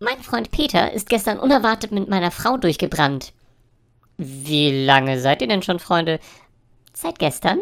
Mein Freund Peter ist gestern unerwartet mit meiner Frau durchgebrannt. Wie lange seid ihr denn schon Freunde? Seit gestern?